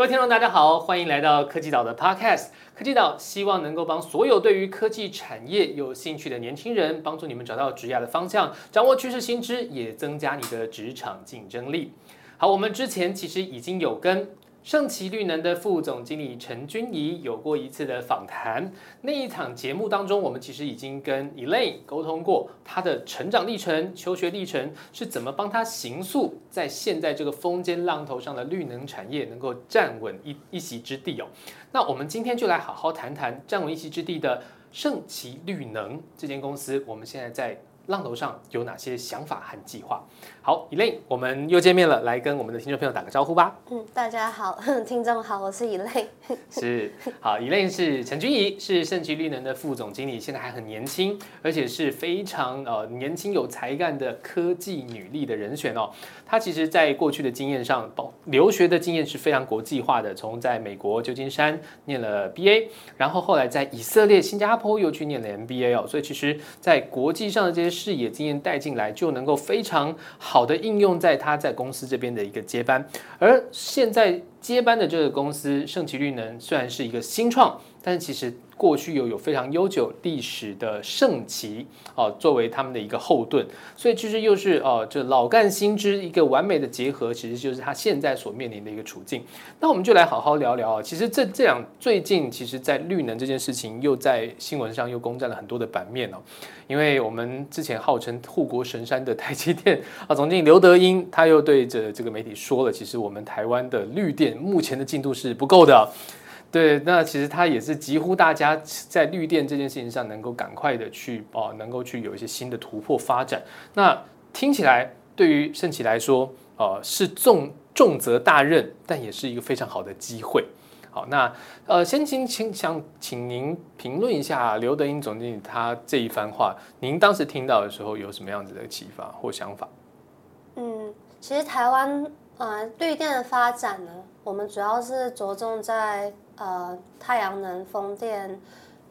各位听众，大家好，欢迎来到科技岛的 Podcast。科技岛希望能够帮所有对于科技产业有兴趣的年轻人，帮助你们找到职业的方向，掌握趋势新知，也增加你的职场竞争力。好，我们之前其实已经有跟。盛奇绿能的副总经理陈君怡有过一次的访谈，那一场节目当中，我们其实已经跟 Elaine 沟通过他的成长历程、求学历程是怎么帮他行塑在现在这个风尖浪头上的绿能产业能够站稳一一席之地哦。那我们今天就来好好谈谈站稳一席之地的盛奇绿能这间公司，我们现在在。浪头上有哪些想法和计划？好，e 蕾，我们又见面了，来跟我们的听众朋友打个招呼吧。嗯，大家好，听众好，我是以蕾。是，好，以蕾是陈君怡，是盛奇绿能的副总经理，现在还很年轻，而且是非常呃年轻有才干的科技女力的人选哦。他其实在过去的经验上，包留学的经验是非常国际化的，从在美国旧金山念了 BA，然后后来在以色列、新加坡又去念了 MBA 哦，所以其实在国际上的这些。视野经验带进来，就能够非常好的应用在他在公司这边的一个接班。而现在接班的这个公司盛奇绿能，虽然是一个新创，但是其实。过去又有非常悠久历史的盛旗哦，作为他们的一个后盾，所以其实又是哦，这老干新枝一个完美的结合，其实就是他现在所面临的一个处境。那我们就来好好聊聊啊，其实这这样最近，其实在绿能这件事情又在新闻上又攻占了很多的版面哦，因为我们之前号称护国神山的台积电啊，总经理刘德英他又对着这个媒体说了，其实我们台湾的绿电目前的进度是不够的。对，那其实它也是急呼大家在绿电这件事情上能够赶快的去哦，能够去有一些新的突破发展。那听起来对于盛奇来说，呃，是重重责大任，但也是一个非常好的机会。好，那呃，先请请想请您评论一下刘德英总经理他这一番话，您当时听到的时候有什么样子的启发或想法？嗯，其实台湾呃绿电的发展呢，我们主要是着重在。呃，太阳能、风电、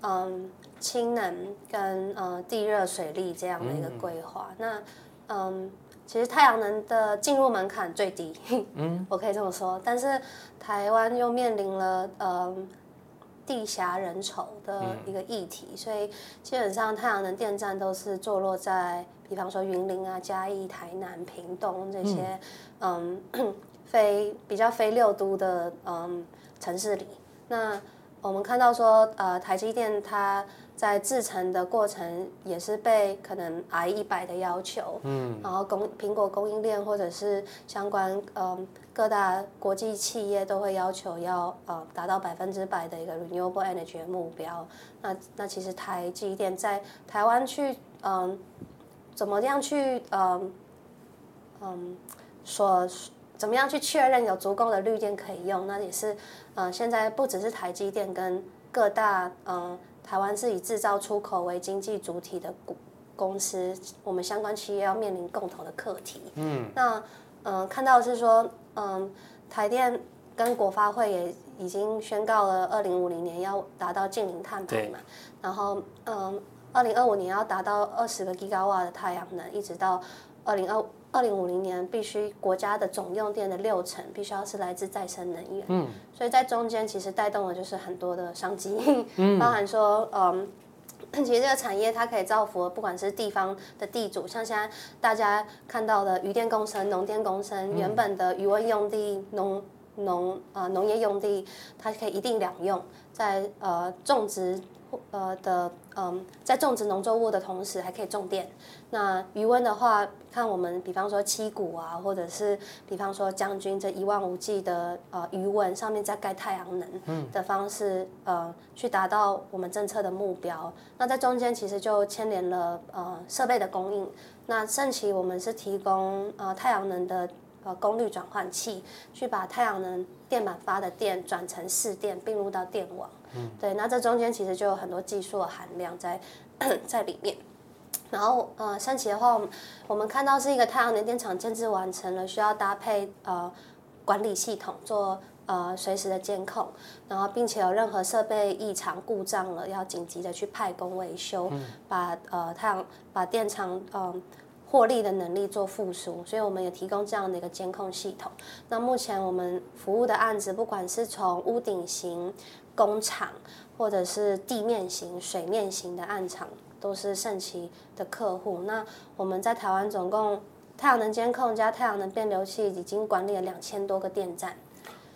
嗯，氢能跟呃地热水利这样的一个规划。那嗯，其实太阳能的进入门槛最低，嗯，我可以这么说。但是台湾又面临了呃地狭人稠的一个议题，所以基本上太阳能电站都是坐落在，比方说云林啊、嘉义、台南、屏东这些嗯 非比较非六都的嗯城市里。那我们看到说，呃，台积电它在制成的过程也是被可能 I 一百的要求，嗯，然后供苹果供应链或者是相关嗯各大国际企业都会要求要呃达到百分之百的一个 renewable energy 的目标。那那其实台积电在台湾去嗯怎么样去嗯嗯所。怎么样去确认有足够的绿电可以用？那也是，呃，现在不只是台积电跟各大嗯台湾是以制造出口为经济主体的公公司，我们相关企业要面临共同的课题。嗯，那嗯看到是说，嗯台电跟国发会也已经宣告了二零五零年要达到净零碳排嘛，然后嗯二零二五年要达到二十个 g 瓦的太阳能，一直到二零二。二零五零年必须国家的总用电的六成必须要是来自再生能源，嗯，所以在中间其实带动的就是很多的商机，嗯，包含说，嗯，其实这个产业它可以造福不管是地方的地主，像现在大家看到的渔电工程、农电工程，原本的渔温用地、农农呃农业用地，它可以一定两用，在呃种植。呃的嗯，在种植农作物的同时，还可以种电。那余温的话，看我们比方说七谷啊，或者是比方说将军这一望无际的呃余温上面再盖太阳能的方式，呃，去达到我们政策的目标。那在中间其实就牵连了呃设备的供应。那盛奇我们是提供呃太阳能的呃功率转换器，去把太阳能电板发的电转成市电，并入到电网。对，那这中间其实就有很多技术的含量在 在里面。然后呃，升旗的话，我们看到是一个太阳能电厂建制完成了，需要搭配呃管理系统做呃随时的监控，然后并且有任何设备异常故障了，要紧急的去派工维修，把呃太阳把电厂嗯获利的能力做复苏，所以我们也提供这样的一个监控系统。那目前我们服务的案子，不管是从屋顶型工厂，或者是地面型、水面型的暗场，都是盛奇的客户。那我们在台湾总共太阳能监控加太阳能变流器，已经管理了两千多个电站。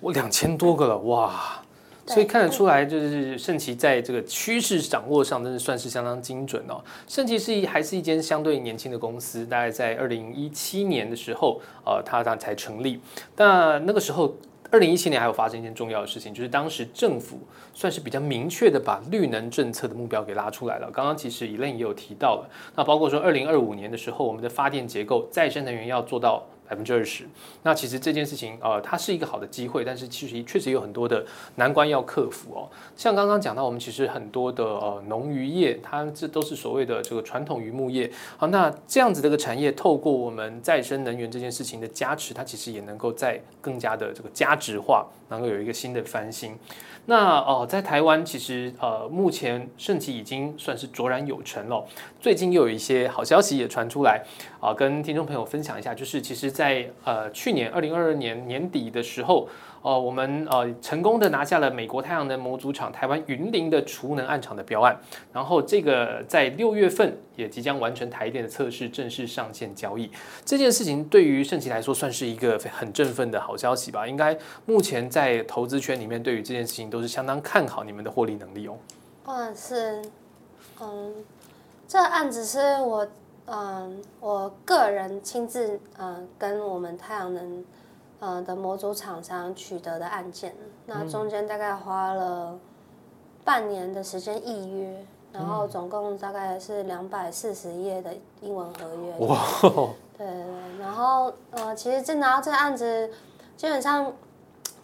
我两千多个了，哇！所以看得出来，就是盛奇在这个趋势掌握上，真的算是相当精准哦。盛奇是还是一间相对年轻的公司，大概在二零一七年的时候，呃，它它才成立。那那个时候，二零一七年还有发生一件重要的事情，就是当时政府算是比较明确的把绿能政策的目标给拉出来了。刚刚其实伊 l 也有提到了，那包括说二零二五年的时候，我们的发电结构再生能源要做到。百分之二十，那其实这件事情，呃，它是一个好的机会，但是其实确实有很多的难关要克服哦。像刚刚讲到，我们其实很多的呃农渔业，它这都是所谓的这个传统渔牧业好，那这样子的一个产业，透过我们再生能源这件事情的加持，它其实也能够再更加的这个加值化，能够有一个新的翻新。那哦，在台湾其实呃，目前盛奇已经算是卓然有成了。最近又有一些好消息也传出来啊，跟听众朋友分享一下，就是其实，在呃去年二零二二年年底的时候。哦，我们呃成功的拿下了美国太阳能模组厂台湾云林的储能案场的标案，然后这个在六月份也即将完成台电的测试，正式上线交易。这件事情对于盛奇来说算是一个很振奋的好消息吧？应该目前在投资圈里面对于这件事情都是相当看好你们的获利能力哦。嗯，是，嗯，这案子是我嗯我个人亲自嗯跟我们太阳能。呃的模组厂商取得的案件，那中间大概花了半年的时间预约，然后总共大概是两百四十页的英文合约。哇！对对对，然后呃，其实这拿到这个案子，基本上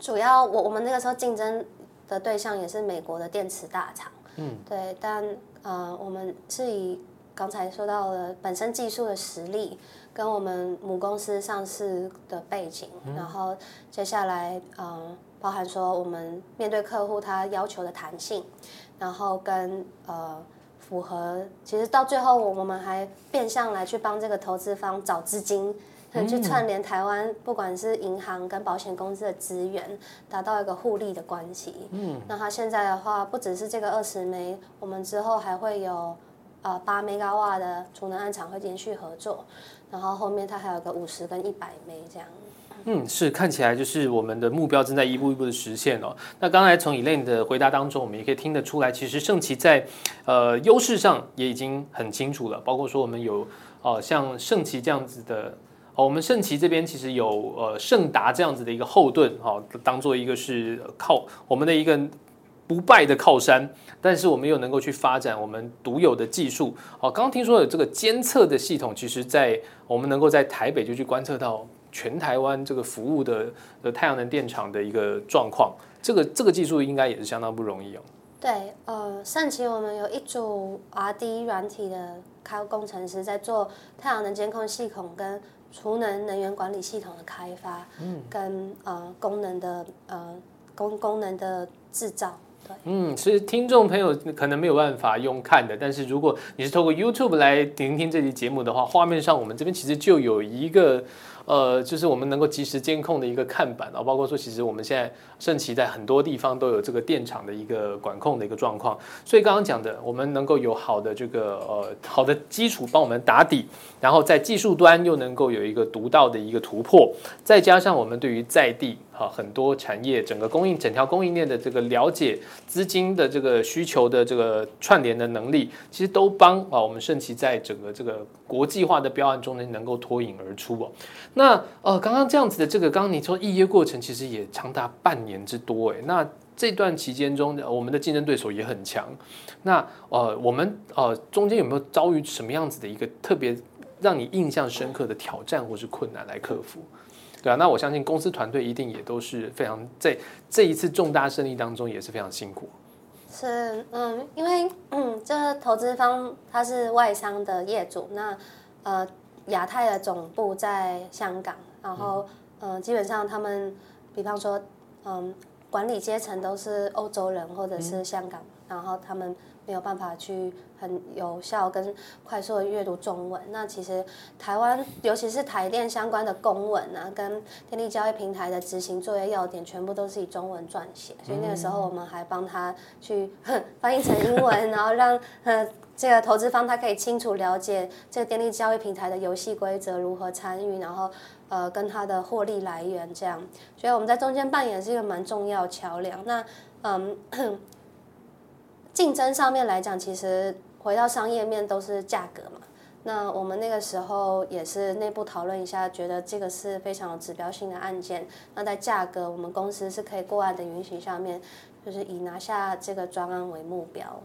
主要我我们那个时候竞争的对象也是美国的电池大厂。嗯。对，但呃，我们是以刚才说到了本身技术的实力。跟我们母公司上市的背景，然后接下来嗯，包含说我们面对客户他要求的弹性，然后跟呃符合，其实到最后我们还变相来去帮这个投资方找资金，去串联台湾不管是银行跟保险公司的资源，达到一个互利的关系。嗯，那他现在的话不只是这个二十枚，我们之后还会有呃八 mega 瓦的储能暗场会连续合作。然后后面它还有个五十跟一百枚这样。嗯，是看起来就是我们的目标正在一步一步的实现哦。那刚才从 Elaine 的回答当中，我们也可以听得出来，其实盛奇在呃优势上也已经很清楚了。包括说我们有呃像盛奇这样子的，哦，我们盛奇这边其实有呃盛达这样子的一个后盾哈，当做一个是靠我们的一个。不败的靠山，但是我们又能够去发展我们独有的技术。哦，刚刚听说有这个监测的系统，其实在我们能够在台北就去观测到全台湾这个服务的的太阳能电厂的一个状况。这个这个技术应该也是相当不容易哦。对，呃，上期我们有一组 R&D 软体的开工程师在做太阳能监控系统跟储能能源管理系统的开发，嗯，跟呃功能的呃功功能的制造。嗯，其实听众朋友可能没有办法用看的，但是如果你是透过 YouTube 来聆听这期节目的话，画面上我们这边其实就有一个。呃，就是我们能够及时监控的一个看板啊，包括说，其实我们现在盛奇在很多地方都有这个电厂的一个管控的一个状况。所以刚刚讲的，我们能够有好的这个呃好的基础帮我们打底，然后在技术端又能够有一个独到的一个突破，再加上我们对于在地啊很多产业整个供应整条供应链的这个了解，资金的这个需求的这个串联的能力，其实都帮啊我们盛奇在整个这个国际化的标案中呢能够脱颖而出哦。那呃，刚刚这样子的这个，刚刚你说预约过程其实也长达半年之多哎。那这段期间中，我们的竞争对手也很强。那呃，我们呃中间有没有遭遇什么样子的一个特别让你印象深刻的挑战或是困难来克服？对啊，那我相信公司团队一定也都是非常在这一次重大胜利当中也是非常辛苦。是嗯，因为嗯，这投资方他是外商的业主，那呃。亚太的总部在香港，然后嗯，基本上他们，比方说嗯，管理阶层都是欧洲人或者是香港，然后他们没有办法去很有效跟快速的阅读中文。那其实台湾，尤其是台电相关的公文啊，跟电力交易平台的执行作业要点，全部都是以中文撰写。所以那个时候我们还帮他去翻译成英文，然后让呃这个投资方他可以清楚了解这个电力交易平台的游戏规则，如何参与，然后呃跟它的获利来源这样。所以我们在中间扮演是一个蛮重要桥梁。那嗯。竞争上面来讲，其实回到商业面都是价格嘛。那我们那个时候也是内部讨论一下，觉得这个是非常有指标性的案件。那在价格，我们公司是可以过案的允许下面。就是以拿下这个专案为目标。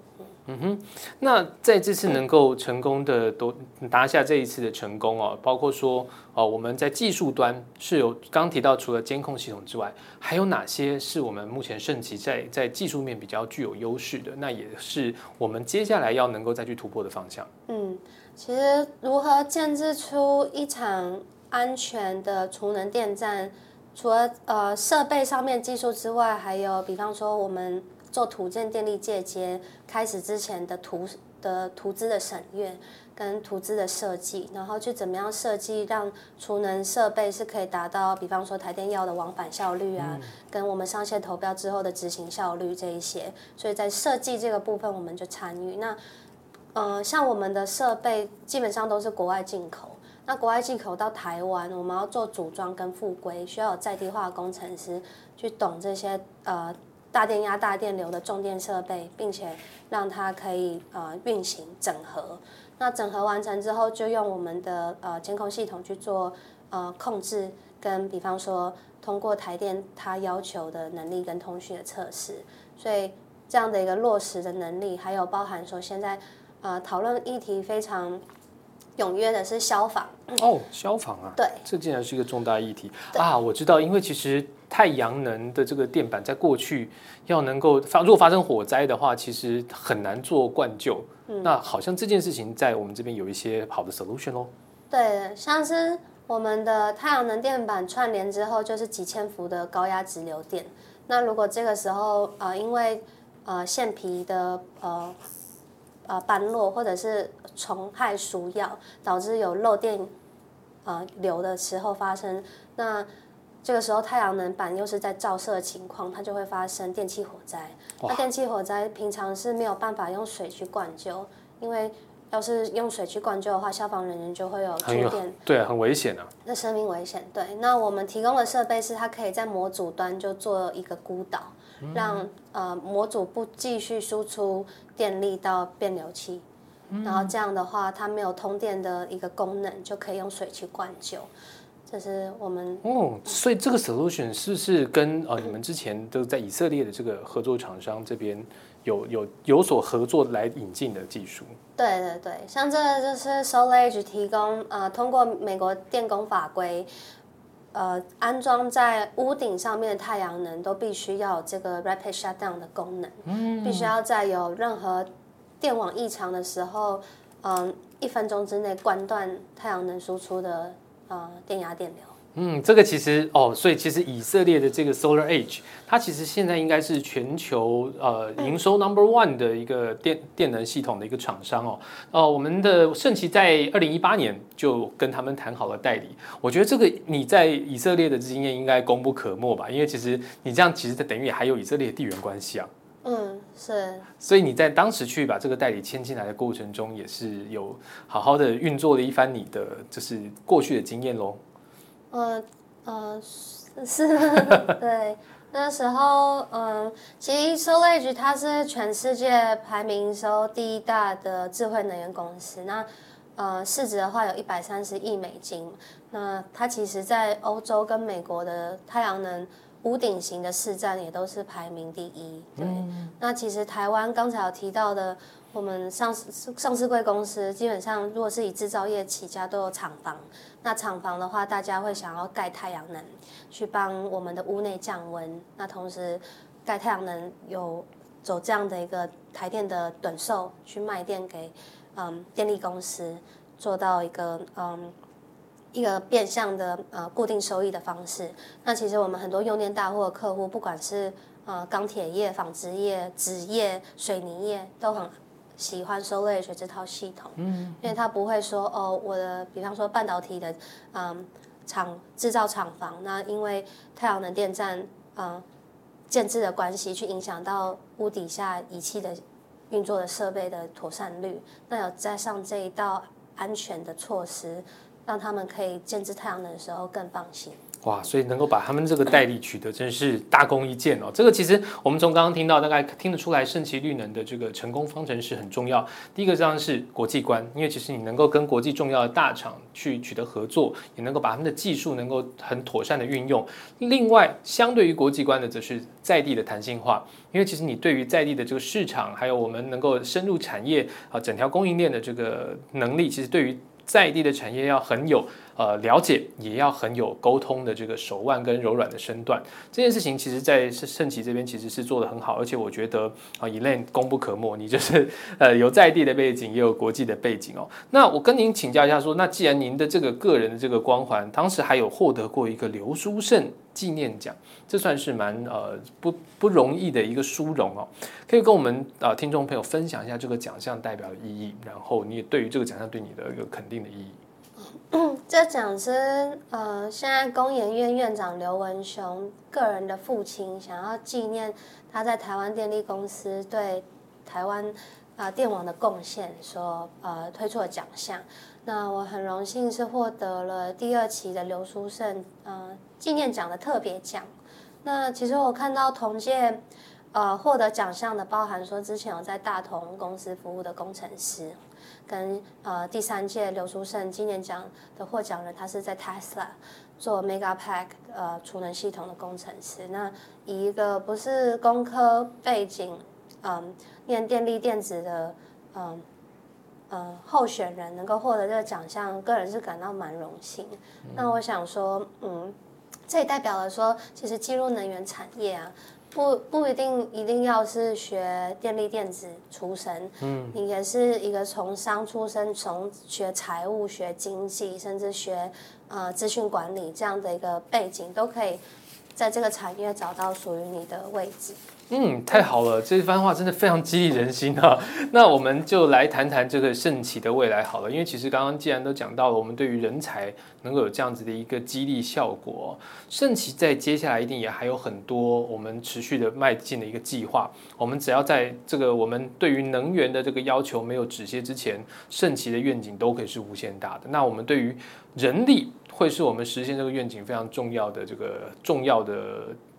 嗯哼，那在这次能够成功的都拿下这一次的成功哦，包括说哦，我们在技术端是有刚提到，除了监控系统之外，还有哪些是我们目前盛奇在在技术面比较具有优势的？那也是我们接下来要能够再去突破的方向。嗯，其实如何建制出一场安全的储能电站？除了呃设备上面技术之外，还有比方说我们做土建电力借接开始之前的图的图资的审阅跟图资的设计，然后去怎么样设计让储能设备是可以达到比方说台电要的往返效率啊，跟我们上线投标之后的执行效率这一些，所以在设计这个部分我们就参与。那呃，像我们的设备基本上都是国外进口。那国外进口到台湾，我们要做组装跟复规，需要有在地化工程师去懂这些呃大电压、大电流的重电设备，并且让它可以呃运行整合。那整合完成之后，就用我们的呃监控系统去做呃控制，跟比方说通过台电它要求的能力跟通讯的测试。所以这样的一个落实的能力，还有包含说现在呃讨论议题非常。踊跃的是消防哦，消防啊，对，这竟然是一个重大议题啊！我知道，因为其实太阳能的这个电板在过去要能够发，如果发生火灾的话，其实很难做灌救。那好像这件事情在我们这边有一些好的 solution 哦。对，像是我们的太阳能电板串联之后，就是几千伏的高压直流电。那如果这个时候呃，因为呃线皮的呃。呃，斑落或者是虫害鼠咬，导致有漏电呃流的时候发生，那这个时候太阳能板又是在照射情况，它就会发生电气火灾。那电气火灾平常是没有办法用水去灌救，因为要是用水去灌救的话，消防人员就会有触电，对，很危险啊。那生命危险，对。那我们提供的设备是它可以在模组端就做一个孤岛。让呃模组不继续输出电力到变流器，然后这样的话，它没有通电的一个功能，就可以用水去灌救。这是我们哦，所以这个 solution 是不是跟呃你们之前都在以色列的这个合作厂商这边有有有所合作来引进的技术？对对对，像这个就是 SolarEdge 提供呃通过美国电工法规。呃，安装在屋顶上面的太阳能都必须要有这个 rapid shutdown 的功能，嗯，必须要在有任何电网异常的时候，嗯，一分钟之内关断太阳能输出的呃电压电流。嗯，这个其实哦，所以其实以色列的这个 Solar Edge，它其实现在应该是全球呃营收 Number One 的一个电电能系统的一个厂商哦。哦，我们的圣奇在二零一八年就跟他们谈好了代理。我觉得这个你在以色列的经验应该功不可没吧？因为其实你这样其实等于还有以色列的地缘关系啊。嗯，是。所以你在当时去把这个代理签进来的过程中，也是有好好的运作了一番你的就是过去的经验喽。呃呃是，对，那时候嗯，其实 SolarEdge 它是全世界排名收第一大的智慧能源公司，那呃市值的话有一百三十亿美金，那它其实在欧洲跟美国的太阳能屋顶型的市占也都是排名第一，对，那其实台湾刚才有提到的。我们上市上市贵公司基本上，如果是以制造业起家，都有厂房。那厂房的话，大家会想要盖太阳能，去帮我们的屋内降温。那同时，盖太阳能有走这样的一个台电的短售，去卖电给嗯电力公司，做到一个嗯一个变相的呃固定收益的方式。那其实我们很多用电大户的客户，不管是呃钢铁业、纺织业、纸业、水泥业，都很。喜欢 Solar Edge 这套系统，嗯，因为他不会说哦，我的比方说半导体的嗯厂制造厂房，那因为太阳能电站嗯建制的关系，去影响到屋底下仪器的运作的设备的妥善率，那有加上这一道安全的措施，让他们可以建制太阳能的时候更放心。哇，所以能够把他们这个代理取得，真是大功一件哦。这个其实我们从刚刚听到，大概听得出来，盛奇绿能的这个成功方程式很重要。第一个当然是国际观，因为其实你能够跟国际重要的大厂去取得合作，也能够把他们的技术能够很妥善的运用。另外，相对于国际观的，则是在地的弹性化，因为其实你对于在地的这个市场，还有我们能够深入产业啊，整条供应链的这个能力，其实对于在地的产业要很有。呃，了解也要很有沟通的这个手腕跟柔软的身段，这件事情其实，在盛盛奇这边其实是做的很好，而且我觉得啊，Elen 功不可没，你就是呃有在地的背景，也有国际的背景哦。那我跟您请教一下，说那既然您的这个个人的这个光环，当时还有获得过一个刘书胜纪念奖，这算是蛮呃不不容易的一个殊荣哦。可以跟我们啊听众朋友分享一下这个奖项代表的意义，然后你也对于这个奖项对你的一个肯定的意义。这奖是呃，现在工研院院长刘文雄个人的父亲想要纪念他在台湾电力公司对台湾啊电网的贡献所呃推出的奖项。那我很荣幸是获得了第二期的刘书胜呃纪念奖的特别奖。那其实我看到同届呃获得奖项的，包含说之前有在大同公司服务的工程师。跟呃第三届刘书胜今年奖的获奖人，他是在 Tesla 做 Megapack 呃储能系统的工程师。那以一个不是工科背景，嗯，念电力电子的，嗯嗯候选人能够获得这个奖项，个人是感到蛮荣幸。那我想说，嗯，这也代表了说，其实进入能源产业啊。不不一定一定要是学电力电子出身，嗯，你也是一个从商出身，从学财务、学经济，甚至学呃资讯管理这样的一个背景，都可以在这个产业找到属于你的位置。嗯，太好了，这番话真的非常激励人心啊！那我们就来谈谈这个盛奇的未来好了，因为其实刚刚既然都讲到了，我们对于人才能够有这样子的一个激励效果，盛奇在接下来一定也还有很多我们持续的迈进的一个计划。我们只要在这个我们对于能源的这个要求没有止歇之前，盛奇的愿景都可以是无限大的。那我们对于人力会是我们实现这个愿景非常重要的这个重要的。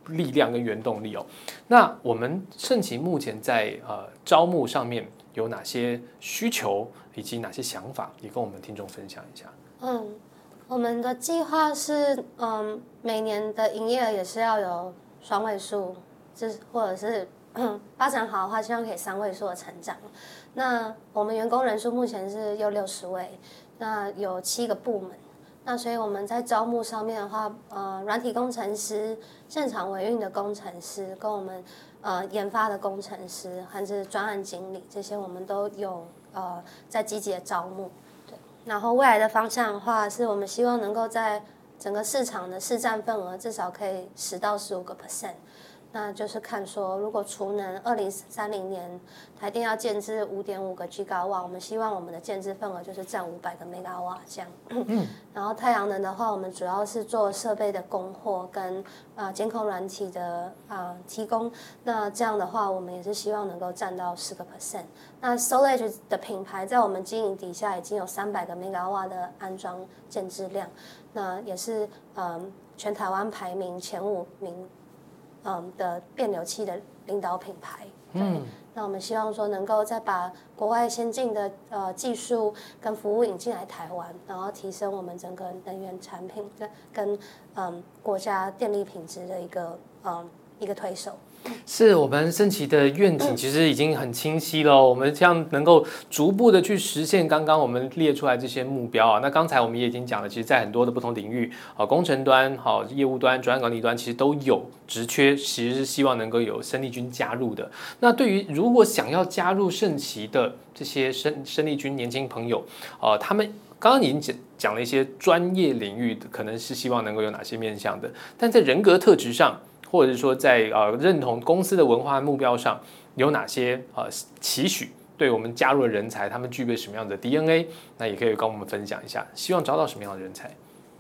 力量跟原动力哦，那我们盛奇目前在呃招募上面有哪些需求以及哪些想法，也跟我们听众分享一下。嗯，我们的计划是嗯每年的营业额也是要有双位数，就是或者是发展好的话，希望可以三位数的成长。那我们员工人数目前是有六十位，那有七个部门。那所以我们在招募上面的话，呃，软体工程师、现场维运的工程师，跟我们呃研发的工程师，还是专案经理，这些我们都有呃在积极的招募。对，然后未来的方向的话，是我们希望能够在整个市场的市占份额至少可以十到十五个 percent。那就是看说，如果储能二零三零年台电要建制五点五个 G 高瓦，我们希望我们的建制份额就是占五百个 mega 瓦这样。然后太阳能的话，我们主要是做设备的供货跟啊监控软体的啊提供。那这样的话，我们也是希望能够占到十个 percent。那 SolarEdge 的品牌在我们经营底下已经有三百个 mega 瓦的安装建制量，那也是嗯全台湾排名前五名。嗯的变流器的领导品牌，嗯，那我们希望说能够再把国外先进的呃技术跟服务引进来台湾，然后提升我们整个能源产品跟跟嗯国家电力品质的一个嗯一个推手。是我们升旗的愿景，其实已经很清晰了。我们这样能够逐步的去实现刚刚我们列出来这些目标啊。那刚才我们也已经讲了，其实，在很多的不同领域，啊，工程端、好业务端、专案管理端，其实都有职缺，其实是希望能够有生力军加入的。那对于如果想要加入盛旗的这些生生力军年轻朋友，呃，他们刚刚已经讲讲了一些专业领域的，可能是希望能够有哪些面向的，但在人格特质上。或者是说，在呃认同公司的文化目标上有哪些呃期许，对我们加入的人才，他们具备什么样的 DNA？那也可以跟我们分享一下，希望招到什么样的人才？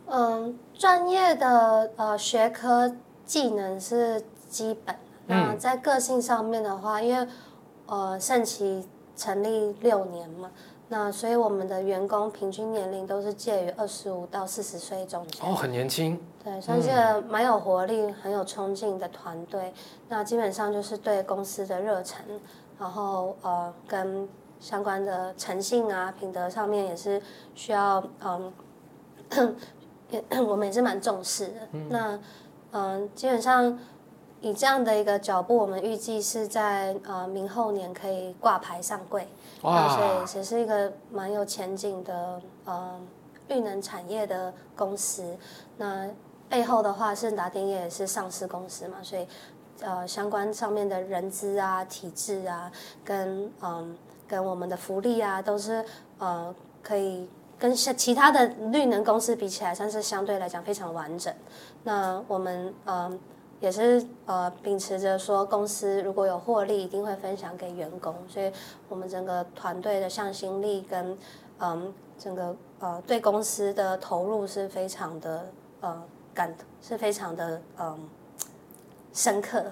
嗯，专业的呃学科技能是基本。那在个性上面的话，因为呃盛奇成立六年嘛，那所以我们的员工平均年龄都是介于二十五到四十岁中间。哦，很年轻。对，算是蛮有活力、很有冲劲的团队。那基本上就是对公司的热忱，然后呃跟相关的诚信啊、品德上面也是需要嗯。我们也是蛮重视的。那嗯，基本上以这样的一个脚步，我们预计是在呃明后年可以挂牌上柜。哇！所以也是一个蛮有前景的呃绿能产业的公司。那背后的话是达电业也是上市公司嘛，所以呃相关上面的人资啊、体制啊，跟嗯跟我们的福利啊，都是呃可以。跟像其他的绿能公司比起来，算是相对来讲非常完整。那我们嗯也是呃秉持着说，公司如果有获利，一定会分享给员工。所以，我们整个团队的向心力跟嗯整个呃对公司的投入是非常的呃感是非常的嗯深刻。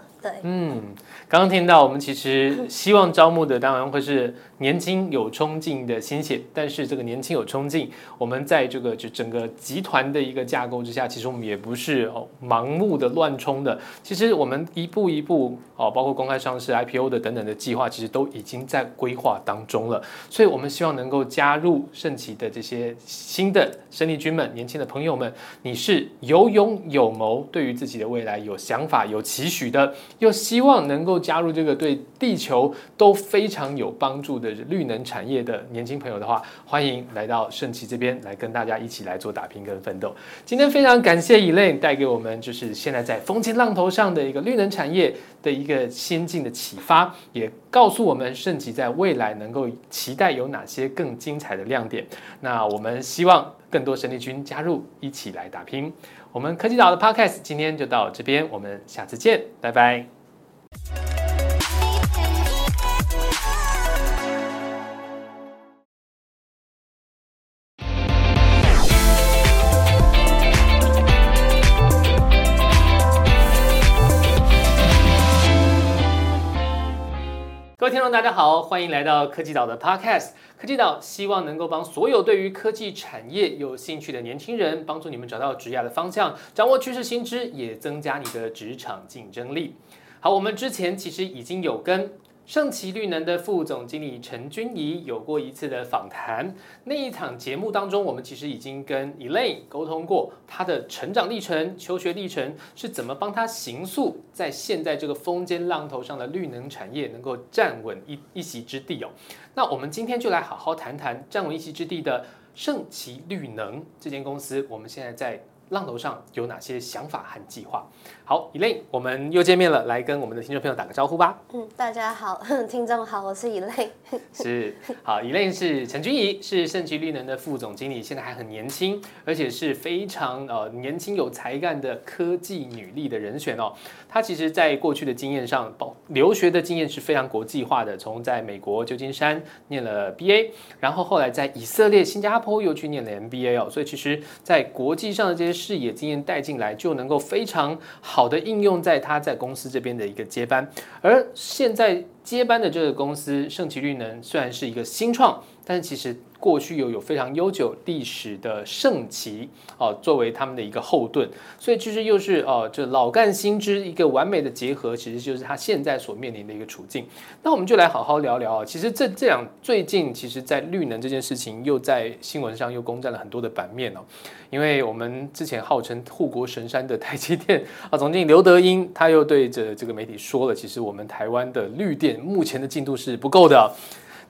嗯，刚刚听到我们其实希望招募的当然会是。年轻有冲劲的新血，但是这个年轻有冲劲，我们在这个就整个集团的一个架构之下，其实我们也不是盲目的乱冲的。其实我们一步一步哦，包括公开上市、IPO 的等等的计划，其实都已经在规划当中了。所以，我们希望能够加入盛奇的这些新的生力军们、年轻的朋友们，你是有勇有谋，对于自己的未来有想法、有期许的，又希望能够加入这个对地球都非常有帮助的。绿能产业的年轻朋友的话，欢迎来到盛奇这边来跟大家一起来做打拼跟奋斗。今天非常感谢 Elaine 带给我们，就是现在在风尖浪头上的一个绿能产业的一个先进的启发，也告诉我们盛奇在未来能够期待有哪些更精彩的亮点。那我们希望更多神力军加入，一起来打拼。我们科技岛的 Podcast 今天就到这边，我们下次见，拜拜。听众，大家好，欢迎来到科技岛的 Podcast。科技岛希望能够帮所有对于科技产业有兴趣的年轻人，帮助你们找到职业的方向，掌握趋势新知，也增加你的职场竞争力。好，我们之前其实已经有跟。盛奇绿能的副总经理陈君怡有过一次的访谈，那一场节目当中，我们其实已经跟 Elaine 沟通过，他的成长历程、求学历程是怎么帮他行塑在现在这个风尖浪头上的绿能产业能够站稳一一席之地哦。那我们今天就来好好谈谈站稳一席之地的盛奇绿能这间公司，我们现在在。浪头上有哪些想法和计划？好，e 蕾，我们又见面了，来跟我们的听众朋友打个招呼吧。嗯，大家好，听众好，我是以蕾。是，好，以蕾是陈君怡，是盛奇绿能的副总经理，现在还很年轻，而且是非常呃年轻有才干的科技女力的人选哦。她其实在过去的经验上，包留学的经验是非常国际化的，从在美国旧金山念了 BA，然后后来在以色列、新加坡又去念了 MBA 哦，所以其实在国际上的这些。视野经验带进来，就能够非常好好的应用在他在公司这边的一个接班。而现在接班的这个公司盛奇绿能，虽然是一个新创，但是其实。过去又有非常悠久历史的盛旗哦，作为他们的一个后盾，所以其实又是哦，这老干新枝一个完美的结合，其实就是他现在所面临的一个处境。那我们就来好好聊聊啊，其实这这两最近，其实在绿能这件事情，又在新闻上又攻占了很多的版面哦。因为我们之前号称护国神山的台积电啊，总经理刘德英，他又对着这个媒体说了，其实我们台湾的绿电目前的进度是不够的。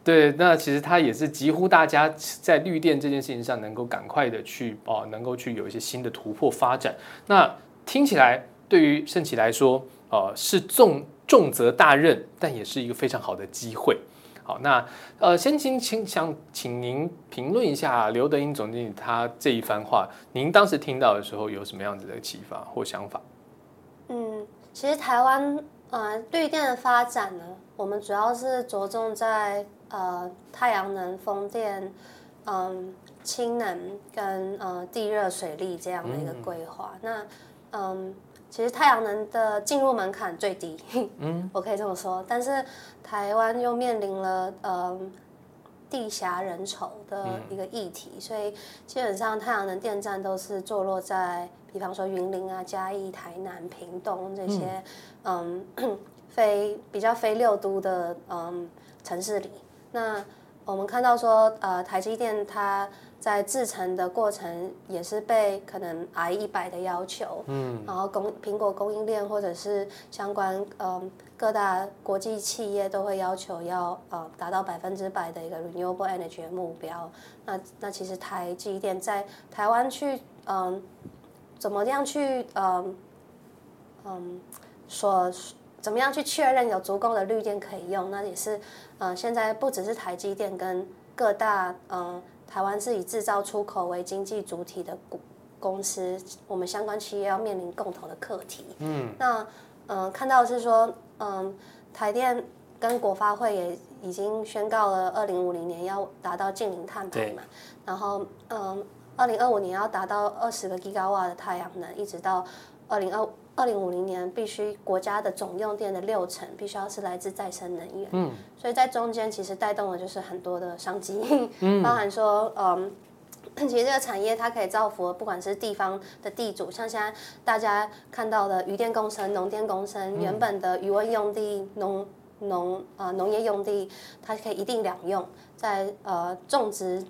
对，那其实它也是几乎大家在绿电这件事情上能够赶快的去哦，能够去有一些新的突破发展。那听起来对于盛奇来说，呃，是重重责大任，但也是一个非常好的机会。好，那呃，先请请想请您评论一下刘德英总经理他这一番话，您当时听到的时候有什么样子的启发或想法？嗯，其实台湾呃绿电的发展呢，我们主要是着重在。呃太阳能、风电、嗯氢能跟呃地热水利这样的一个规划。那嗯，其实太阳能的进入门槛最低，嗯，我可以这么说。但是台湾又面临了嗯地狭人稠的一个议题，所以基本上太阳能电站都是坐落在，比方说云林啊、嘉义、台南、屏东这些嗯 非比较非六都的嗯城市里。那我们看到说，呃，台积电它。在制成的过程也是被可能 I 一百的要求，嗯，然后供苹果供应链或者是相关嗯各大国际企业都会要求要呃达到百分之百的一个 renewable energy 目标。那那其实台积电在台湾去嗯怎么样去嗯嗯所怎么样去确认有足够的绿电可以用？那也是嗯现在不只是台积电跟各大嗯。台湾是以制造出口为经济主体的公公司，我们相关企业要面临共同的课题。嗯，那嗯，看到是说，嗯，台电跟国发会也已经宣告了，二零五零年要达到净零碳排嘛。然后，嗯，二零二五年要达到二十个 g 瓦的太阳能，一直到二零二。二零五零年必须国家的总用电的六成必须要是来自再生能源，嗯，所以在中间其实带动的就是很多的商机，嗯，包含说，嗯，其实这个产业它可以造福不管是地方的地主，像现在大家看到的渔电共生、农电共生，原本的渔温用地、农农呃农业用地，它可以一定两用，在呃种植。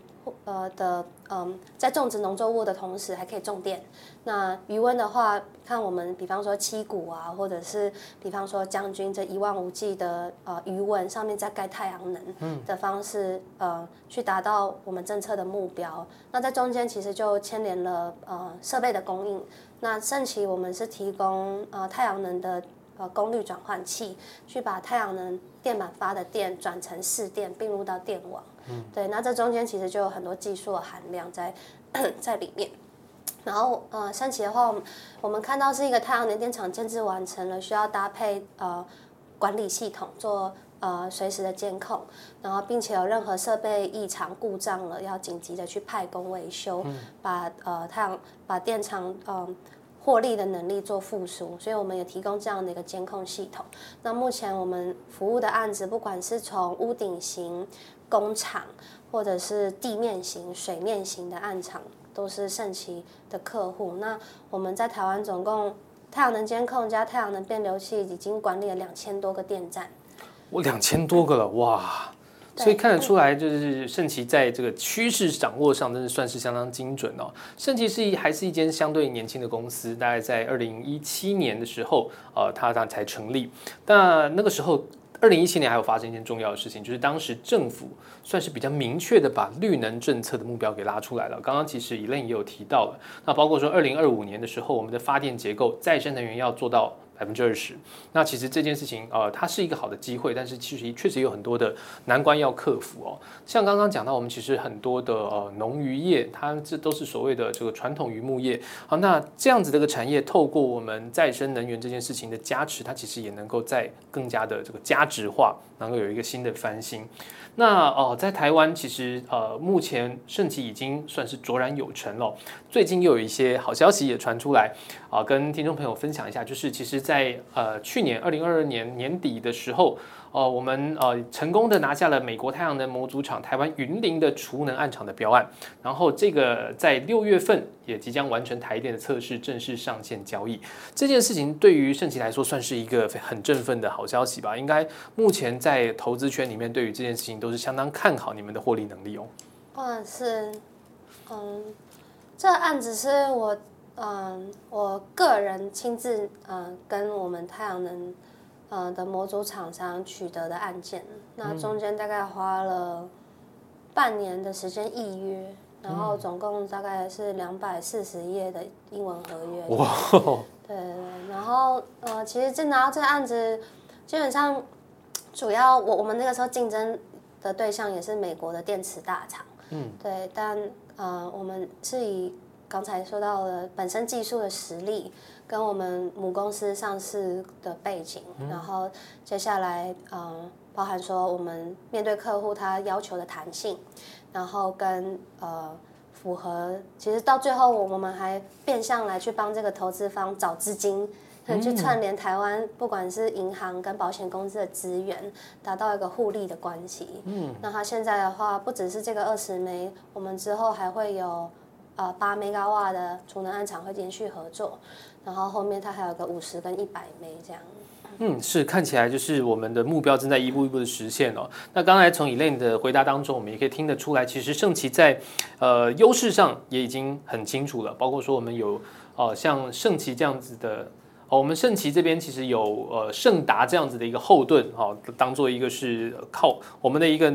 呃的嗯，在种植农作物的同时，还可以种电。那余温的话，看我们比方说七股啊，或者是比方说将军这一望无际的呃余温上面再盖太阳能的方式，呃，去达到我们政策的目标。那在中间其实就牵连了呃设备的供应。那盛期我们是提供呃太阳能的呃功率转换器，去把太阳能电板发的电转成市电，并入到电网。嗯对，那这中间其实就有很多技术的含量在 在里面。然后呃，升级的话，我们看到是一个太阳能电厂建制完成了，需要搭配呃管理系统做呃随时的监控，然后并且有任何设备异常故障了，要紧急的去派工维修，把呃太阳把电厂嗯。获利的能力做复苏，所以我们也提供这样的一个监控系统。那目前我们服务的案子，不管是从屋顶型工厂，或者是地面型、水面型的暗场，都是盛奇的客户。那我们在台湾总共太阳能监控加太阳能变流器，已经管理了两千多个电站。我两千多个了，哇！所以看得出来，就是盛奇在这个趋势掌握上，真的算是相当精准哦。盛奇是一还是一间相对年轻的公司，大概在二零一七年的时候，呃，它它才成立。那那个时候，二零一七年还有发生一件重要的事情，就是当时政府算是比较明确的把绿能政策的目标给拉出来了。刚刚其实 Elaine 也有提到了，那包括说二零二五年的时候，我们的发电结构再生能源要做到。百分之二十，那其实这件事情，呃，它是一个好的机会，但是其实确实有很多的难关要克服哦。像刚刚讲到，我们其实很多的呃农渔业，它这都是所谓的这个传统渔牧业，好，那这样子的一个产业，透过我们再生能源这件事情的加持，它其实也能够在更加的这个加值化，能够有一个新的翻新。那哦，在台湾其实呃，目前盛奇已经算是卓然有成了。最近又有一些好消息也传出来啊，跟听众朋友分享一下，就是其实，在呃去年二零二二年年底的时候。哦，我们呃成功的拿下了美国太阳能模组厂台湾云林的储能案场的标案，然后这个在六月份也即将完成台电的测试，正式上线交易。这件事情对于盛奇来说算是一个很振奋的好消息吧？应该目前在投资圈里面对于这件事情都是相当看好你们的获利能力哦。嗯，是，嗯，这案子是我嗯我个人亲自嗯跟我们太阳能。呃的模组厂商取得的案件，那中间大概花了半年的时间预约，然后总共大概是两百四十页的英文合约。哇！对对对，然后呃，其实这拿到这个案子，基本上主要我我们那个时候竞争的对象也是美国的电池大厂。嗯。对，但呃，我们是以刚才说到了本身技术的实力。跟我们母公司上市的背景，然后接下来，嗯，包含说我们面对客户他要求的弹性，然后跟呃符合，其实到最后我们还变相来去帮这个投资方找资金。去串联台湾，不管是银行跟保险公司的资源，达到一个互利的关系。嗯，那他现在的话，不只是这个二十枚，我们之后还会有呃八 mega 瓦的储能案厂会连续合作，然后后面它还有个五十跟一百枚这样。嗯，是看起来就是我们的目标正在一步一步的实现哦。那刚才从 Elaine 的回答当中，我们也可以听得出来，其实盛奇在呃优势上也已经很清楚了，包括说我们有呃像盛奇这样子的。哦我们盛奇这边其实有呃盛达这样子的一个后盾，哈，当做一个是靠我们的一个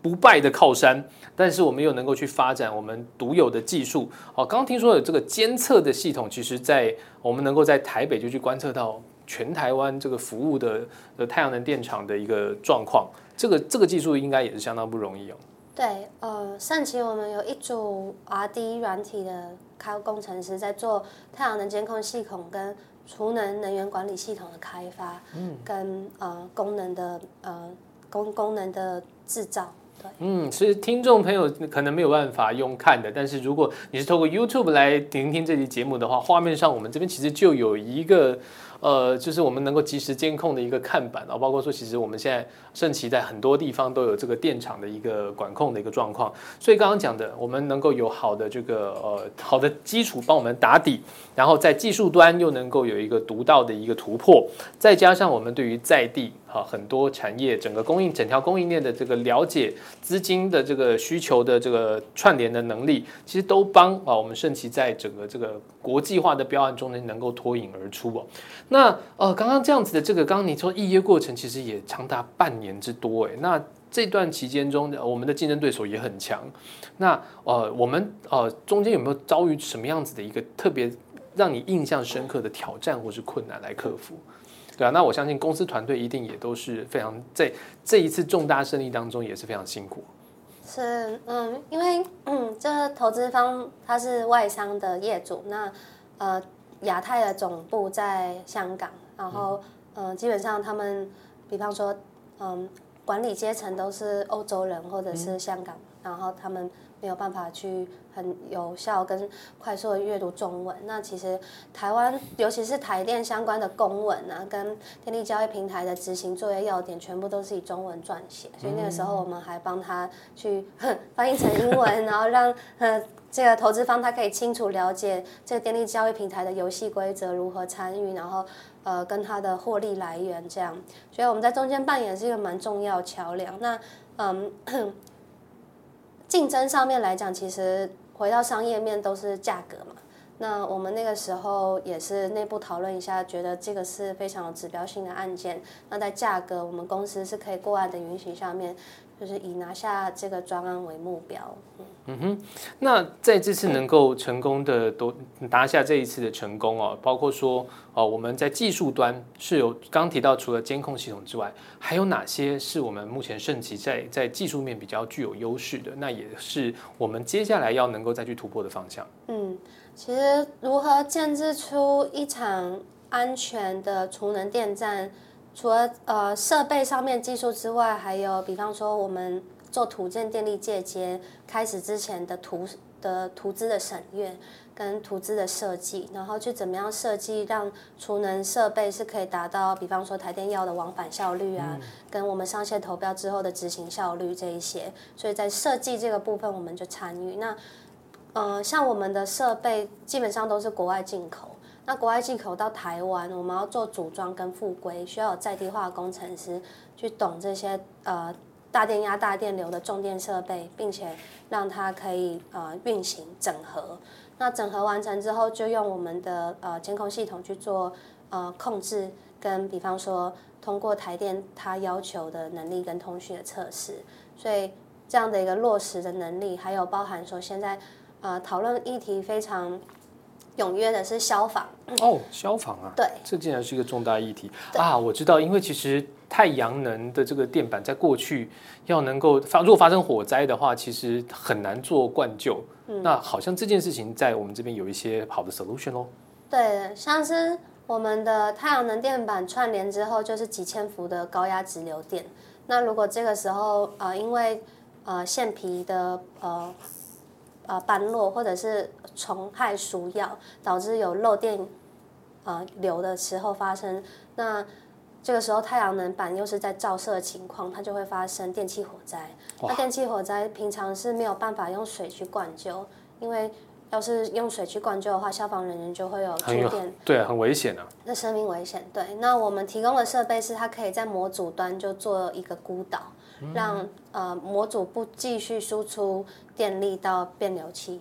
不败的靠山，但是我们又能够去发展我们独有的技术。哦，刚刚听说有这个监测的系统，其实在我们能够在台北就去观测到全台湾这个服务的呃太阳能电厂的一个状况，这个这个技术应该也是相当不容易哦。对，呃，上期我们有一组 R&D 软体的开工程师在做太阳能监控系统跟。储能能源管理系统的开发，嗯，跟呃功能的呃功功能的制造，嗯，其实听众朋友可能没有办法用看的，但是如果你是透过 YouTube 来聆听这期节目的话，画面上我们这边其实就有一个。呃，就是我们能够及时监控的一个看板啊，包括说，其实我们现在盛奇在很多地方都有这个电厂的一个管控的一个状况。所以刚刚讲的，我们能够有好的这个呃好的基础帮我们打底，然后在技术端又能够有一个独到的一个突破，再加上我们对于在地啊很多产业整个供应整条供应链的这个了解，资金的这个需求的这个串联的能力，其实都帮啊我们盛奇在整个这个国际化的标案中呢能够脱颖而出哦。那呃，刚刚这样子的这个，刚刚你说预约过程其实也长达半年之多哎。那这段期间中，我们的竞争对手也很强。那呃，我们呃中间有没有遭遇什么样子的一个特别让你印象深刻的挑战或是困难来克服？对啊，那我相信公司团队一定也都是非常在这一次重大胜利当中也是非常辛苦。是嗯，因为嗯，这投资方他是外商的业主，那呃。亚太的总部在香港，然后嗯，基本上他们，比方说嗯，管理阶层都是欧洲人或者是香港，然后他们没有办法去很有效跟快速的阅读中文。那其实台湾，尤其是台电相关的公文啊，跟电力交易平台的执行作业要点，全部都是以中文撰写，所以那个时候我们还帮他去翻译成英文，然后让呃。这个投资方他可以清楚了解这个电力交易平台的游戏规则，如何参与，然后呃跟它的获利来源这样，所以我们在中间扮演是一个蛮重要桥梁。那嗯，竞争上面来讲，其实回到商业面都是价格嘛。那我们那个时候也是内部讨论一下，觉得这个是非常有指标性的案件。那在价格，我们公司是可以过案的允许下面。就是以拿下这个专案为目标。嗯哼，那在这次能够成功的都拿下这一次的成功哦，包括说哦，我们在技术端是有刚提到，除了监控系统之外，还有哪些是我们目前盛奇在在技术面比较具有优势的？那也是我们接下来要能够再去突破的方向。嗯，其实如何建制出一场安全的储能电站？除了呃设备上面技术之外，还有比方说我们做土建电力借接开始之前的图的图资的审阅跟图资的设计，然后去怎么样设计让储能设备是可以达到比方说台电要的往返效率啊，跟我们上线投标之后的执行效率这一些，所以在设计这个部分我们就参与。那呃，像我们的设备基本上都是国外进口。那国外进口到台湾，我们要做组装跟复规，需要有在地化工程师去懂这些呃大电压、大电流的重电设备，并且让它可以呃运行整合。那整合完成之后，就用我们的呃监控系统去做呃控制，跟比方说通过台电它要求的能力跟通讯的测试。所以这样的一个落实的能力，还有包含说现在呃讨论议题非常。踊跃的是消防哦，消防啊，对，这竟然是一个重大议题啊！我知道，因为其实太阳能的这个电板在过去要能够发，如果发生火灾的话，其实很难做灌救。那好像这件事情在我们这边有一些好的 solution 哦。对，像是我们的太阳能电板串联之后，就是几千伏的高压直流电。那如果这个时候呃因为呃线皮的呃呃斑落或者是虫害鼠咬导致有漏电呃流的时候发生，那这个时候太阳能板又是在照射的情况，它就会发生电气火灾。那电气火灾平常是没有办法用水去灌救，因为要是用水去灌救的话，消防人员就会有触电，对，很危险啊。那生命危险。对，那我们提供的设备是它可以在模组端就做一个孤岛，让呃模组不继续输出电力到变流器，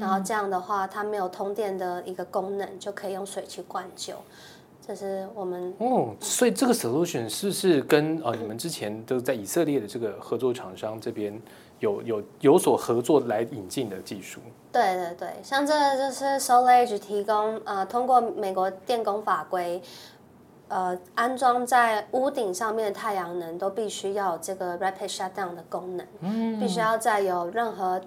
然后这样的话，它没有通电的一个功能，就可以用水去灌救。这是我们哦，所以这个 solution 是不是跟呃你们之前都在以色列的这个合作厂商这边有有有所合作来引进的技术？对对对，像这个就是 SolarEdge 提供呃，通过美国电工法规，呃，安装在屋顶上面的太阳能都必须要有这个 Rapid Shutdown 的功能，嗯，必须要在有任何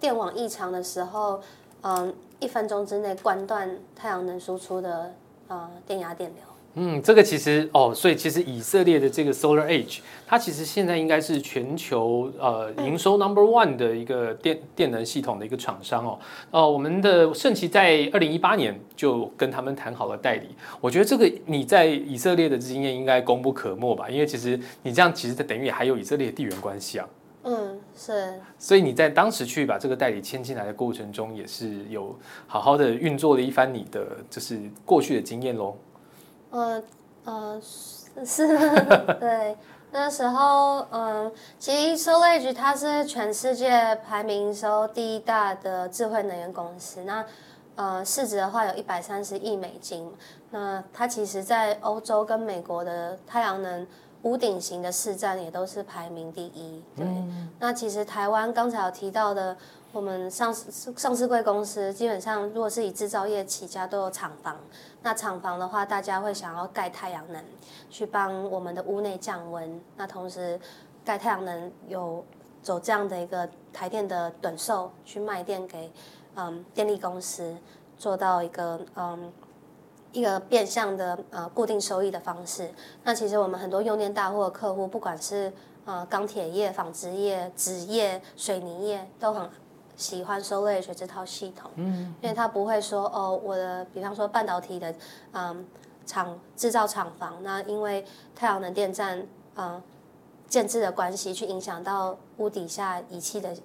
电网异常的时候，嗯，一分钟之内关断太阳能输出的。呃，电压电流。嗯，这个其实哦，所以其实以色列的这个 Solar Edge，它其实现在应该是全球呃营收 Number One 的一个电电能系统的一个厂商哦。呃，我们的盛奇在二零一八年就跟他们谈好了代理。我觉得这个你在以色列的经验应该功不可没吧？因为其实你这样其实等于还有以色列的地缘关系啊。嗯，是。所以你在当时去把这个代理签进来的过程中，也是有好好的运作了一番你的就是过去的经验喽。呃呃是，对，那时候嗯，其实 SolarEdge 它是全世界排名收第一大的智慧能源公司，那呃市值的话有一百三十亿美金，那它其实在欧洲跟美国的太阳能。屋顶型的市占也都是排名第一。对，那其实台湾刚才有提到的，我们上市上市贵公司基本上如果是以制造业起家，都有厂房。那厂房的话，大家会想要盖太阳能，去帮我们的屋内降温。那同时盖太阳能有走这样的一个台电的短售，去卖电给嗯电力公司，做到一个嗯。一个变相的呃固定收益的方式。那其实我们很多用电大户的客户，不管是呃钢铁业、纺织业、纸业、水泥业，都很喜欢 SolarEdge 这套系统。嗯，因为他不会说哦，我的比方说半导体的嗯厂制造厂房，那因为太阳能电站嗯建制的关系，去影响到屋底下仪器的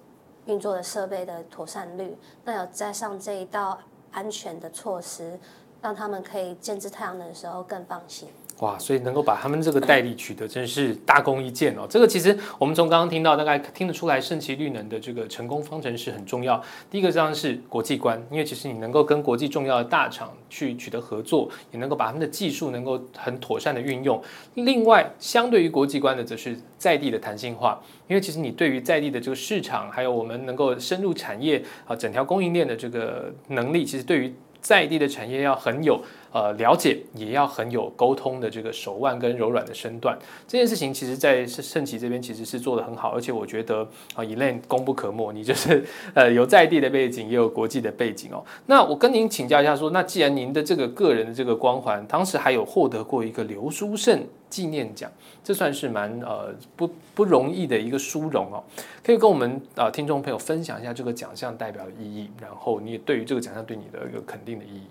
运作的设备的妥善率。那有加上这一道安全的措施。让他们可以建制太阳能的时候更放心。哇，所以能够把他们这个代理取得，真是大功一件哦。这个其实我们从刚刚听到，大概听得出来，盛奇绿能的这个成功方程式很重要。第一个当然是国际观，因为其实你能够跟国际重要的大厂去取得合作，也能够把他们的技术能够很妥善的运用。另外，相对于国际观的，则是在地的弹性化，因为其实你对于在地的这个市场，还有我们能够深入产业啊，整条供应链的这个能力，其实对于在地的产业要很有呃了解，也要很有沟通的这个手腕跟柔软的身段。这件事情其实，在盛盛奇这边其实是做的很好，而且我觉得啊，Elen 功不可没。你就是 呃有在地的背景，也有国际的背景哦。那我跟您请教一下，说那既然您的这个个人的这个光环，当时还有获得过一个刘书胜纪念奖，这算是蛮呃不不容易的一个殊荣哦。可以跟我们啊听众朋友分享一下这个奖项代表的意义，然后你也对于这个奖项对你的一个肯定的意义。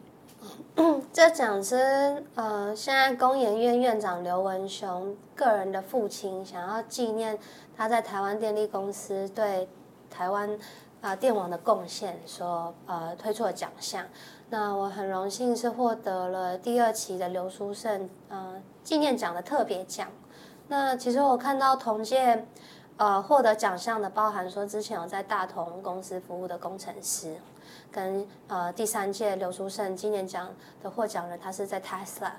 这奖是呃，现在工研院院长刘文雄个人的父亲想要纪念他在台湾电力公司对台湾啊电网的贡献所呃推出的奖项。那我很荣幸是获得了第二期的刘书胜呃纪念奖的特别奖。那其实我看到同届呃获得奖项的，包含说之前有在大同公司服务的工程师。跟呃第三届刘书胜纪念奖的获奖人，他是在 Tesla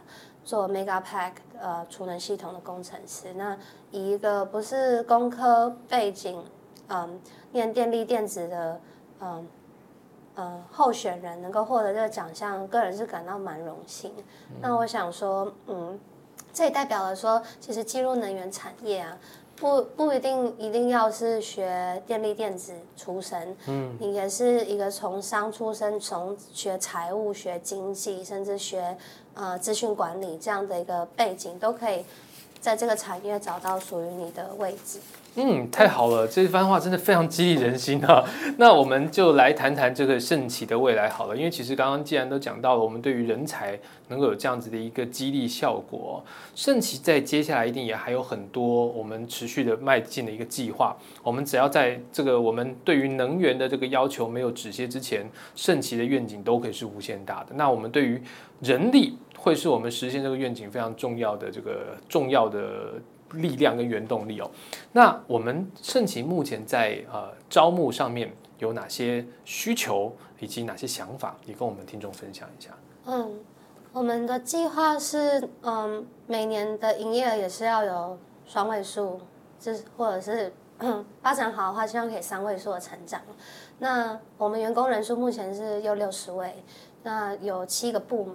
做 Megapack 呃储能系统的工程师。那以一个不是工科背景，嗯，念电力电子的，嗯嗯候选人能够获得这个奖项，个人是感到蛮荣幸。那我想说，嗯，这也代表了说，其实进入能源产业啊。不不一定一定要是学电力电子出身，嗯，你也是一个从商出身，从学财务、学经济，甚至学呃资讯管理这样的一个背景，都可以在这个产业找到属于你的位置。嗯，太好了，这番话真的非常激励人心啊。那我们就来谈谈这个盛奇的未来好了，因为其实刚刚既然都讲到了，我们对于人才能够有这样子的一个激励效果，盛奇在接下来一定也还有很多我们持续的迈进的一个计划。我们只要在这个我们对于能源的这个要求没有止歇之前，盛奇的愿景都可以是无限大的。那我们对于人力会是我们实现这个愿景非常重要的这个重要的。力量跟原动力哦，那我们盛奇目前在呃招募上面有哪些需求以及哪些想法，也跟我们听众分享一下。嗯，我们的计划是嗯每年的营业额也是要有双位数，就是或者是发展好的话，希望可以三位数的成长。那我们员工人数目前是有六十位，那有七个部门。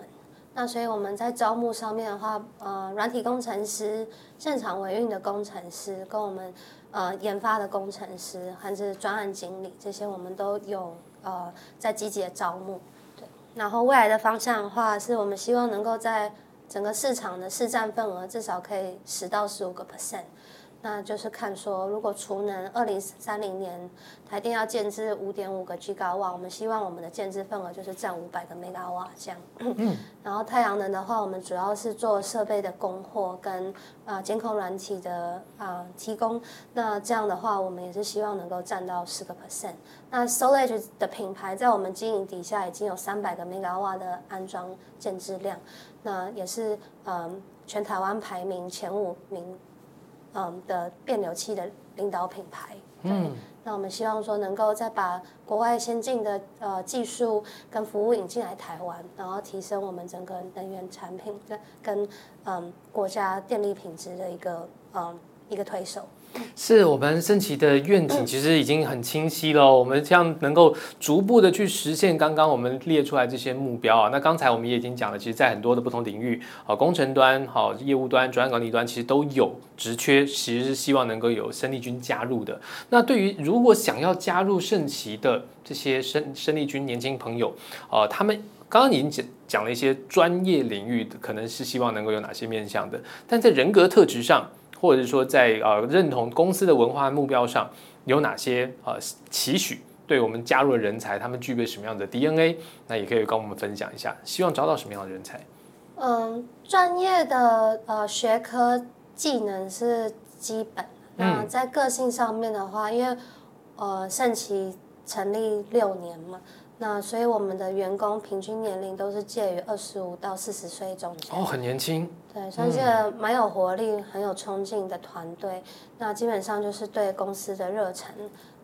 那所以我们在招募上面的话，呃，软体工程师、现场维运的工程师，跟我们呃研发的工程师，还是专案经理，这些我们都有呃在积极的招募。对，然后未来的方向的话，是我们希望能够在整个市场的市占份额至少可以十到十五个 percent。那就是看说，如果储能二零三零年台电要建制五点五个 G 高瓦，我们希望我们的建制份额就是占五百个 mega 瓦这样。然后太阳能的话，我们主要是做设备的供货跟啊监控软体的啊提供。那这样的话，我们也是希望能够占到十个 percent。那 Solage 的品牌在我们经营底下已经有三百个 mega 瓦的安装建制量，那也是嗯全台湾排名前五名。嗯的变流器的领导品牌，嗯，那我们希望说能够再把国外先进的呃技术跟服务引进来台湾，然后提升我们整个能源产品跟跟嗯国家电力品质的一个嗯一个推手。是我们升旗的愿景，其实已经很清晰了。我们这样能够逐步的去实现刚刚我们列出来这些目标啊。那刚才我们也已经讲了，其实，在很多的不同领域，啊，工程端、好业务端、专案管理端，其实都有职缺，其实是希望能够有生力军加入的。那对于如果想要加入盛旗的这些生生力军年轻朋友，啊，他们刚刚已经讲讲了一些专业领域，可能是希望能够有哪些面向的，但在人格特质上。或者是说，在呃认同公司的文化目标上有哪些呃期许？对我们加入的人才，他们具备什么样的 DNA？那也可以跟我们分享一下。希望招到什么样的人才？嗯，专业的呃学科技能是基本。那在个性上面的话，因为呃盛奇成立六年嘛。那所以我们的员工平均年龄都是介于二十五到四十岁中间。哦，很年轻。对，算是蛮有活力、很有冲劲的团队。那基本上就是对公司的热忱，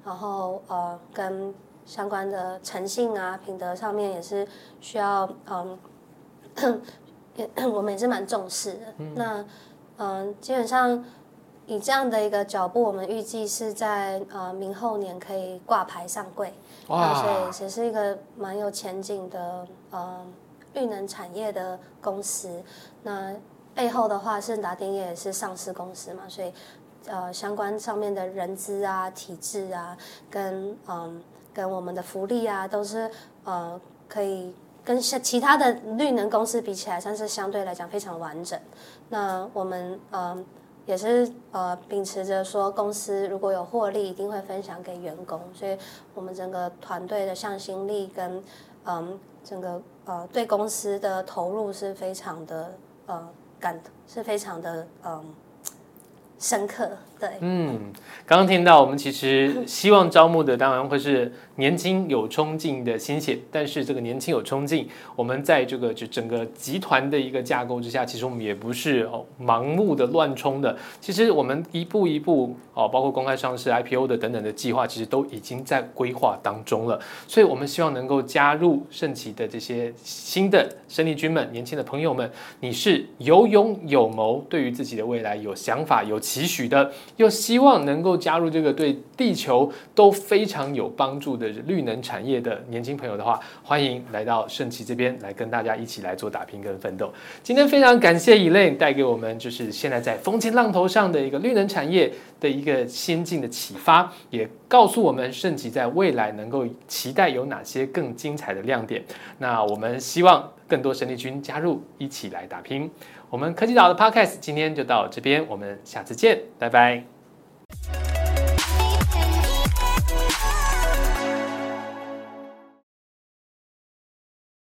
然后呃，跟相关的诚信啊、品德上面也是需要嗯，我们也是蛮重视的。那嗯，基本上。以这样的一个脚步，我们预计是在呃明后年可以挂牌上柜，所以也是一个蛮有前景的呃绿能产业的公司。那背后的话，盛达电业也是上市公司嘛，所以呃相关上面的人资啊、体制啊，跟嗯跟我们的福利啊，都是呃可以跟像其他的绿能公司比起来，算是相对来讲非常完整。那我们嗯。也是呃，秉持着说公司如果有获利，一定会分享给员工，所以我们整个团队的向心力跟嗯，整个呃对公司的投入是非常的呃感，是非常的嗯深刻。嗯，刚刚听到我们其实希望招募的当然会是。年轻有冲劲的新血，但是这个年轻有冲劲，我们在这个就整个集团的一个架构之下，其实我们也不是哦盲目的乱冲的。其实我们一步一步哦，包括公开上市、IPO 的等等的计划，其实都已经在规划当中了。所以，我们希望能够加入盛奇的这些新的生力军们、年轻的朋友们，你是有勇有谋，对于自己的未来有想法、有期许的，又希望能够加入这个对地球都非常有帮助的绿能产业的年轻朋友的话，欢迎来到盛奇这边来跟大家一起来做打拼跟奋斗。今天非常感谢 Elaine 带给我们就是现在在风前浪头上的一个绿能产业的一个先进的启发，也告诉我们盛奇在未来能够期待有哪些更精彩的亮点。那我们希望更多神力军加入，一起来打拼。我们科技岛的 Podcast 今天就到这边，我们下次见，拜拜。